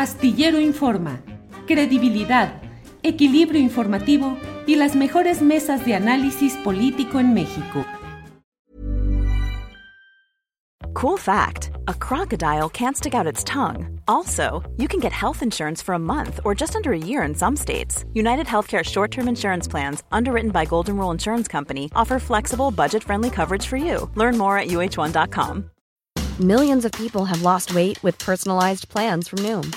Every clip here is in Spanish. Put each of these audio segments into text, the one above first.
Astillero Informa, credibilidad, equilibrio informativo y las mejores mesas de análisis político en México. Cool fact a crocodile can't stick out its tongue. Also, you can get health insurance for a month or just under a year in some states. United Healthcare short term insurance plans, underwritten by Golden Rule Insurance Company, offer flexible, budget friendly coverage for you. Learn more at uh1.com. Millions of people have lost weight with personalized plans from Noom,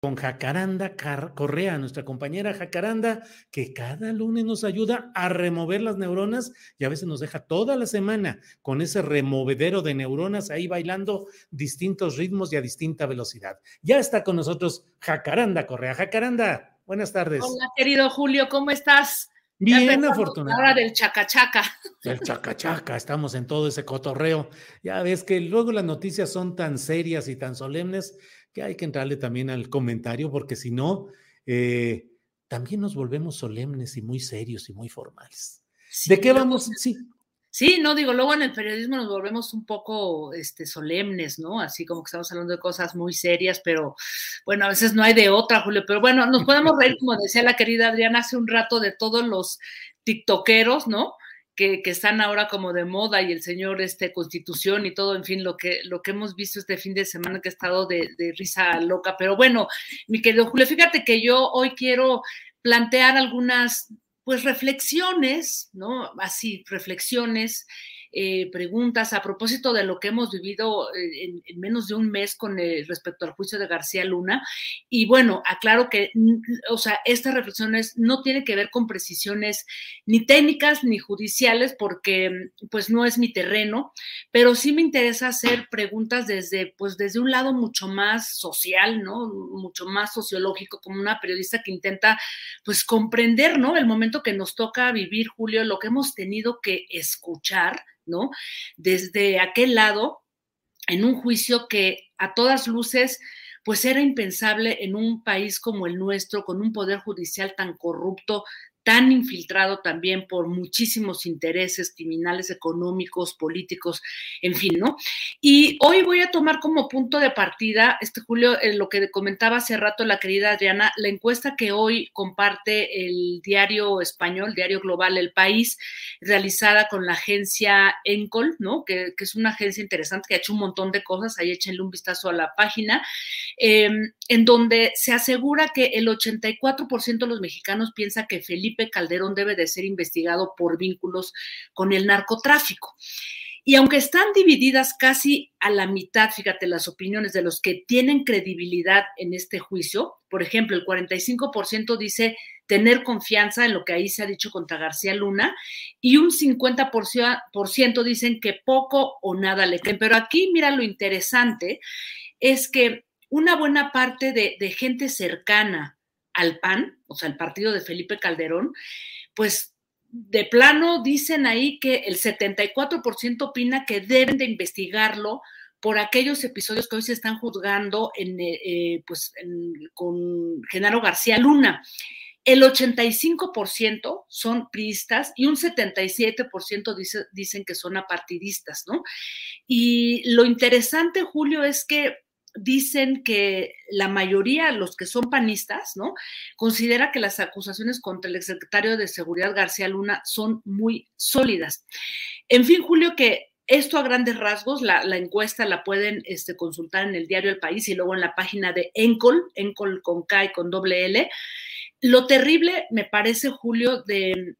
Con Jacaranda Correa, nuestra compañera Jacaranda, que cada lunes nos ayuda a remover las neuronas y a veces nos deja toda la semana con ese removedero de neuronas ahí bailando distintos ritmos y a distinta velocidad. Ya está con nosotros Jacaranda Correa. Jacaranda, buenas tardes. Hola, querido Julio, ¿cómo estás? Bien, afortunado. Ahora del chacachaca. Del chacachaca, estamos en todo ese cotorreo. Ya ves que luego las noticias son tan serias y tan solemnes que hay que entrarle también al comentario, porque si no, eh, también nos volvemos solemnes y muy serios y muy formales. ¿De qué vamos? Sí. Sí, no digo, luego en el periodismo nos volvemos un poco este, solemnes, ¿no? Así como que estamos hablando de cosas muy serias, pero bueno, a veces no hay de otra, Julio, pero bueno, nos podemos reír, como decía la querida Adriana hace un rato, de todos los tiktokeros, ¿no? Que, están ahora como de moda y el señor este, Constitución y todo, en fin, lo que, lo que hemos visto este fin de semana que ha estado de, de risa loca. Pero bueno, mi querido Julio, fíjate que yo hoy quiero plantear algunas pues reflexiones, ¿no? Así, reflexiones eh, preguntas a propósito de lo que hemos vivido eh, en, menos de un mes con eh, respecto al juicio de García Luna. Y bueno, aclaro que, o sea, estas reflexiones no tienen que ver con precisiones ni técnicas ni judiciales, porque pues no es mi terreno, pero sí me interesa hacer preguntas desde, pues desde un lado mucho más social, ¿no? Mucho más sociológico, como una periodista que intenta, pues, comprender, ¿no? El momento que nos toca vivir, Julio, lo que hemos tenido que escuchar ¿no? Desde aquel lado, en un juicio que a todas luces pues era impensable en un país como el nuestro, con un poder judicial tan corrupto, tan infiltrado también por muchísimos intereses criminales, económicos, políticos, en fin, ¿no? Y hoy voy a tomar como punto de partida, este Julio, lo que comentaba hace rato la querida Adriana, la encuesta que hoy comparte el diario español, diario global El País, realizada con la agencia Encol, ¿no? Que, es una agencia interesante que ha hecho un montón de cosas, ahí échenle un vistazo a la página, em, en donde se asegura que el 84% de los mexicanos piensa que Felipe Calderón debe de ser investigado por vínculos con el narcotráfico. Y aunque están divididas casi a la mitad, fíjate, las opiniones de los que tienen credibilidad en este juicio, por ejemplo, el 45% dice tener confianza en lo que ahí se ha dicho contra García Luna y un 50% dicen que poco o nada le creen. Pero aquí, mira, lo interesante es que una buena parte de, de gente cercana al PAN, o sea, el partido de Felipe Calderón, pues de plano dicen ahí que el 74% opina que deben de investigarlo por aquellos episodios que hoy se están juzgando en, eh, eh, pues, con Genaro García Luna. El 85% son priistas y un 77% dice, dicen que son apartidistas, ¿no? Y lo interesante, Julio, es que dicen que la mayoría, los que son panistas, ¿no? Considera que las acusaciones contra el exsecretario de Seguridad García Luna son muy sólidas. En fin, Julio, que esto a grandes rasgos, la, encuesta la pueden este, consultar en el diario El País y luego en la página de Encol, Encol con K y con doble L. Lo terrible, me parece, Julio, de,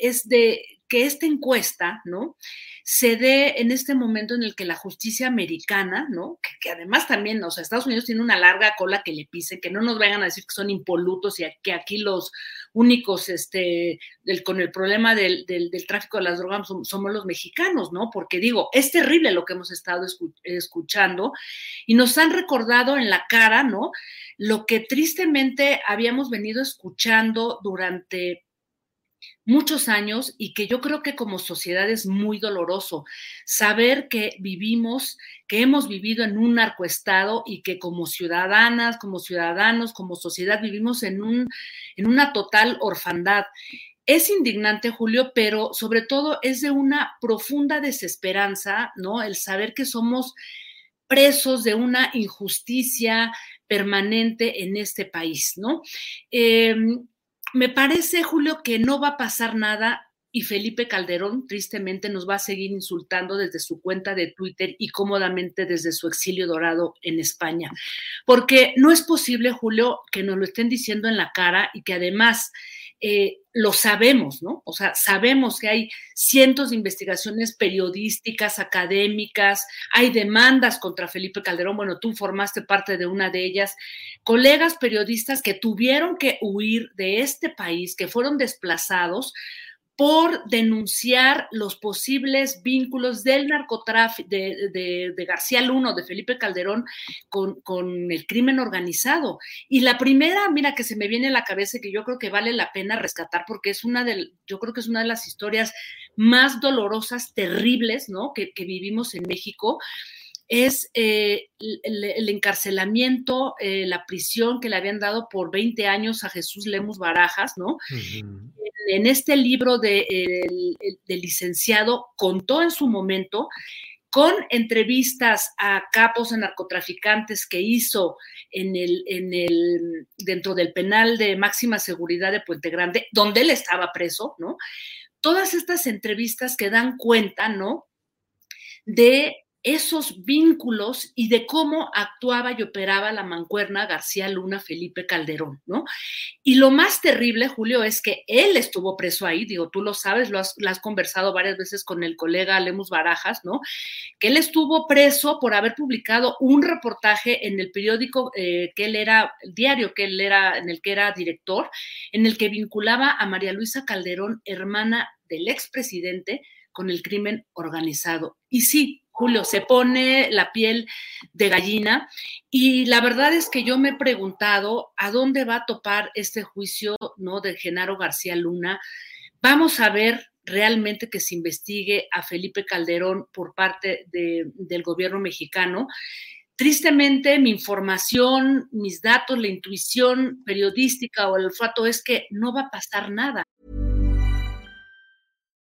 es de que esta encuesta, ¿no? Se dé en este momento en el que la justicia americana, ¿no? Que, además también, o sea, Estados Unidos tiene una larga cola que le pise, que no nos vayan a decir que son impolutos y que aquí los únicos, este, con el problema del, tráfico de las drogas somos los mexicanos, ¿no? Porque digo, es terrible lo que hemos estado escuchando y nos han recordado en la cara, ¿no? Lo que tristemente habíamos venido escuchando durante muchos años y que yo creo que como sociedad es muy doloroso saber que vivimos, que hemos vivido en un narcoestado y que como ciudadanas, como ciudadanos, como sociedad vivimos en, un, en una total orfandad. Es indignante, Julio, pero sobre todo es de una profunda desesperanza, ¿no? El saber que somos presos de una injusticia permanente en este país, ¿no? Eh, me parece, Julio, que no va a pasar nada y Felipe Calderón tristemente nos va a seguir insultando desde su cuenta de Twitter y cómodamente desde su exilio dorado en España. Porque no es posible, Julio, que nos lo estén diciendo en la cara y que además eh, lo sabemos, ¿no? O sea, sabemos que hay cientos de investigaciones periodísticas, académicas, hay demandas contra Felipe Calderón, bueno, tú formaste parte de una de ellas, colegas periodistas que tuvieron que huir de este país, que fueron desplazados por denunciar los posibles vínculos del narcotráfico de, García Luno, de Felipe Calderón, con, el crimen organizado. Y la primera, mira, que se me viene a la cabeza que yo creo que vale la pena rescatar porque es una de, yo creo que es una de las historias más dolorosas, terribles, ¿no? Que, que vivimos en México es eh, el, encarcelamiento, eh, la prisión que le habían dado por 20 años a Jesús Lemus Barajas, ¿no? en, este libro de, del licenciado contó en su momento con entrevistas a capos de narcotraficantes que hizo en el, en el, dentro del penal de máxima seguridad de Puente Grande, donde él estaba preso, ¿no? Todas estas entrevistas que dan cuenta, ¿no? De esos vínculos y de cómo actuaba y operaba la mancuerna García Luna Felipe Calderón, ¿no? Y lo más terrible, Julio, es que él estuvo preso ahí, digo, tú lo sabes, lo has, conversado varias veces con el colega Lemus Barajas, ¿no? Que él estuvo preso por haber publicado un reportaje en el periódico eh, que él era, el diario que él era, en el que era director, en el que vinculaba a María Luisa Calderón, hermana del expresidente, con el crimen organizado. Y sí, Julio, se pone la piel de gallina y la verdad es que yo me he preguntado a dónde va a topar este juicio ¿no? de Genaro García Luna. Vamos a ver realmente que se investigue a Felipe Calderón por parte del gobierno mexicano. Tristemente, mi información, mis datos, la intuición periodística o el olfato es que no va a pasar nada.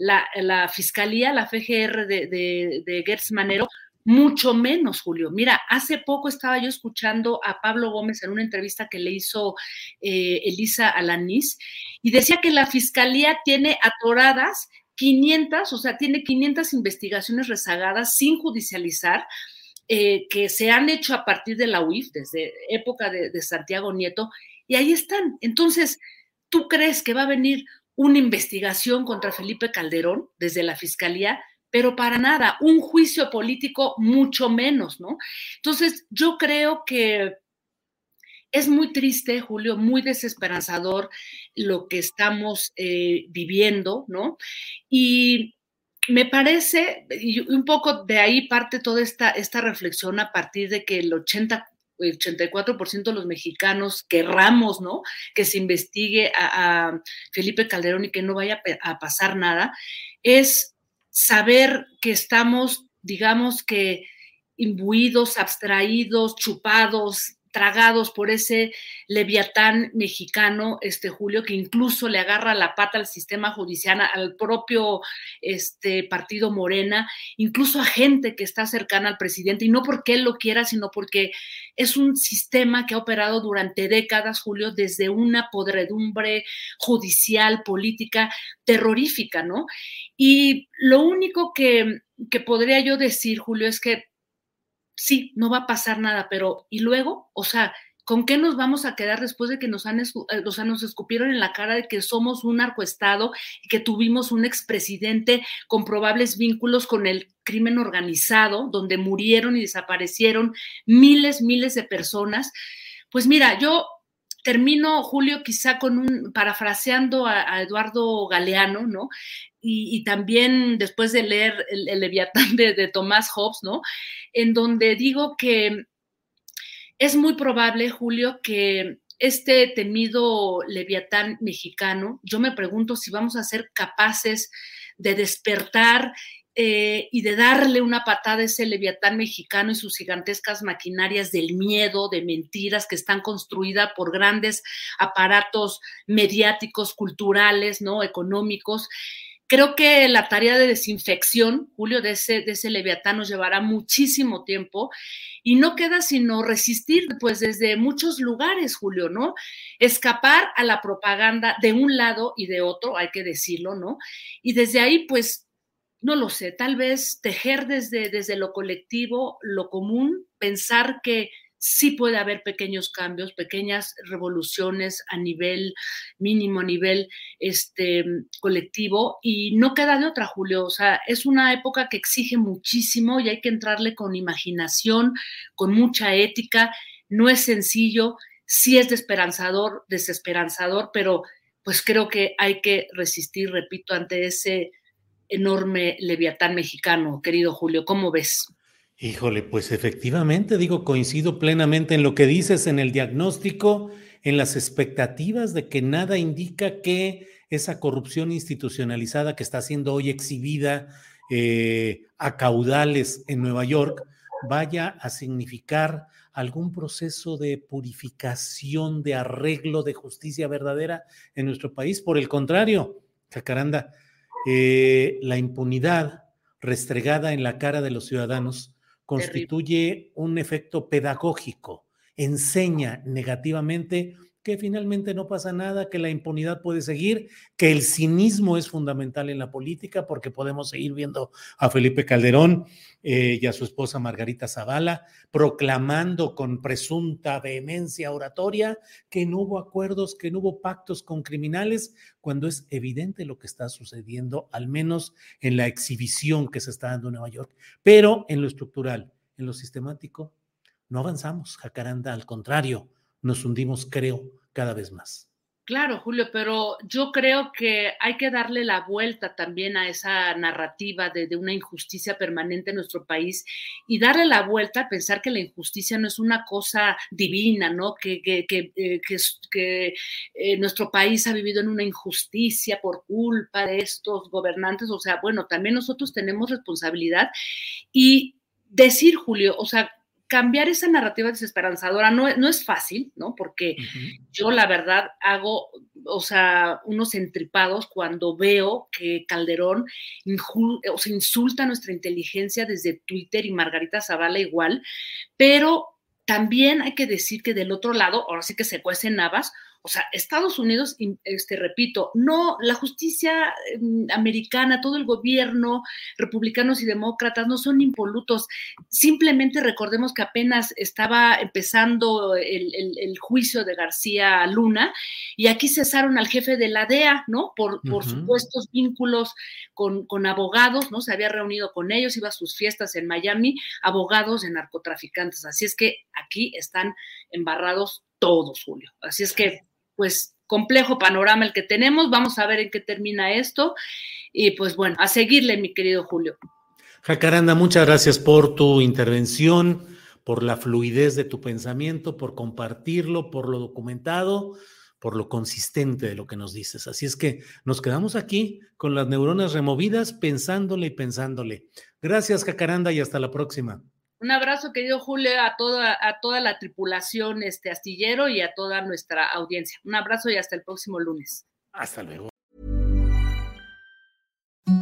La, fiscalía, la FGR de, de, Gertz Manero, mucho menos, Julio. Mira, hace poco estaba yo escuchando a Pablo Gómez en una entrevista que le hizo eh, Elisa Alanis y decía que la fiscalía tiene atoradas 500, o sea, tiene 500 investigaciones rezagadas sin judicializar. Eh, que se han hecho a partir de la UIF, desde época de Santiago Nieto, y ahí están. Entonces, ¿tú crees que va a venir una investigación contra Felipe Calderón desde la Fiscalía, pero para nada, un juicio político mucho menos, ¿no? Entonces, yo creo que es muy triste, Julio, muy desesperanzador lo que estamos eh, viviendo, ¿no? Y me parece, y un poco de ahí parte toda esta, esta reflexión a partir de que el 80 84% de los mexicanos querramos, ¿no? Que se investigue a, Felipe Calderón y que no vaya a pasar nada, es saber que estamos, digamos que, imbuidos, abstraídos, chupados, tragados por ese leviatán mexicano, este Julio, que incluso le agarra la pata al sistema judicial, al propio este, partido Morena, incluso a gente que está cercana al presidente, y no porque él lo quiera, sino porque es un sistema que ha operado durante décadas, Julio, desde una podredumbre judicial, política, terrorífica, ¿no? Y lo único que, que podría yo decir, Julio, es que sí, no va a pasar nada, pero ¿y luego? O sea, ¿con qué nos vamos a quedar después de que nos han, eh, o sea, nos escupieron en la cara de que somos un narcoestado y que tuvimos un expresidente con probables vínculos con el crimen organizado, donde murieron y desaparecieron miles, miles de personas? Pues mira, yo termino, Julio, quizá con un, parafraseando a, Eduardo Galeano, ¿no? Y, también después de leer el, Leviatán de, de, Tomás Hobbes, ¿no? En donde digo que es muy probable, Julio, que este temido Leviatán mexicano, yo me pregunto si vamos a ser capaces de despertar eh, y de darle una patada a ese leviatán mexicano y sus gigantescas maquinarias del miedo, de mentiras que están construidas por grandes aparatos mediáticos, culturales, ¿no? económicos. Creo que la tarea de desinfección, Julio, de ese, de ese leviatán nos llevará muchísimo tiempo y no queda sino resistir, pues desde muchos lugares, Julio, ¿no? Escapar a la propaganda de un lado y de otro, hay que decirlo, ¿no? Y desde ahí, pues no lo sé, tal vez tejer desde, desde lo colectivo, lo común, pensar que sí puede haber pequeños cambios, pequeñas revoluciones a nivel mínimo, a nivel este, colectivo, y no queda de otra, Julio. O sea, es una época que exige muchísimo y hay que entrarle con imaginación, con mucha ética. No es sencillo, sí es desesperanzador, desesperanzador, pero pues creo que hay que resistir, repito, ante ese enorme leviatán mexicano, querido Julio. ¿Cómo ves? Híjole, pues efectivamente, digo, coincido plenamente en lo que dices, en el diagnóstico, en las expectativas de que nada indica que esa corrupción institucionalizada que está siendo hoy exhibida eh, a caudales en Nueva York vaya a significar algún proceso de purificación, de arreglo, de justicia verdadera en nuestro país. Por el contrario, Jacaranda, eh, la impunidad restregada en la cara de los ciudadanos constituye un efecto pedagógico, enseña negativamente que finalmente no pasa nada, que la impunidad puede seguir, que el cinismo es fundamental en la política, porque podemos seguir viendo a Felipe Calderón eh, y a su esposa Margarita Zavala proclamando con presunta vehemencia oratoria que no hubo acuerdos, que no hubo pactos con criminales, cuando es evidente lo que está sucediendo, al menos en la exhibición que se está dando en Nueva York. Pero en lo estructural, en lo sistemático, no avanzamos, Jacaranda, al contrario nos hundimos, creo, cada vez más. Claro, Julio, pero yo creo que hay que darle la vuelta también a esa narrativa de, una injusticia permanente en nuestro país y darle la vuelta a pensar que la injusticia no es una cosa divina, ¿no? Que, que, que, eh, que eh, nuestro país ha vivido en una injusticia por culpa de estos gobernantes. O sea, bueno, también nosotros tenemos responsabilidad y decir, Julio, o sea, cambiar esa narrativa desesperanzadora no, no es fácil, ¿no? Porque yo la verdad hago, o sea, unos entripados cuando veo que Calderón o sea, insulta nuestra inteligencia desde Twitter y Margarita Zavala igual, pero también hay que decir que del otro lado, ahora sí que se cuecen navas, o sea, Estados Unidos, este, repito, no, la justicia em, americana, todo el gobierno, republicanos y demócratas, no son impolutos. Simplemente recordemos que apenas estaba empezando el, juicio de García Luna y aquí cesaron al jefe de la DEA, ¿no? Por, por supuestos vínculos con, con, abogados, ¿no? Se había reunido con ellos, iba a sus fiestas en Miami, abogados de narcotraficantes. Así es que aquí están embarrados todos, Julio. Así es que, pues, complejo panorama el que tenemos. Vamos a ver en qué termina esto. Y pues bueno, a seguirle, mi querido Julio. Jacaranda, muchas gracias por tu intervención, por la fluidez de tu pensamiento, por compartirlo, por lo documentado, por lo consistente de lo que nos dices. Así es que nos quedamos aquí con las neuronas removidas, pensándole y pensándole. Gracias, Jacaranda, y hasta la próxima. Un abrazo, querido Julio, a toda, a toda la tripulación este astillero y a toda nuestra audiencia. Un abrazo y hasta el próximo lunes. Hasta luego.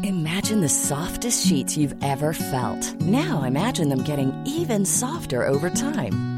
Imagine the softest sheets you've ever felt. Now imagine them getting even softer over time.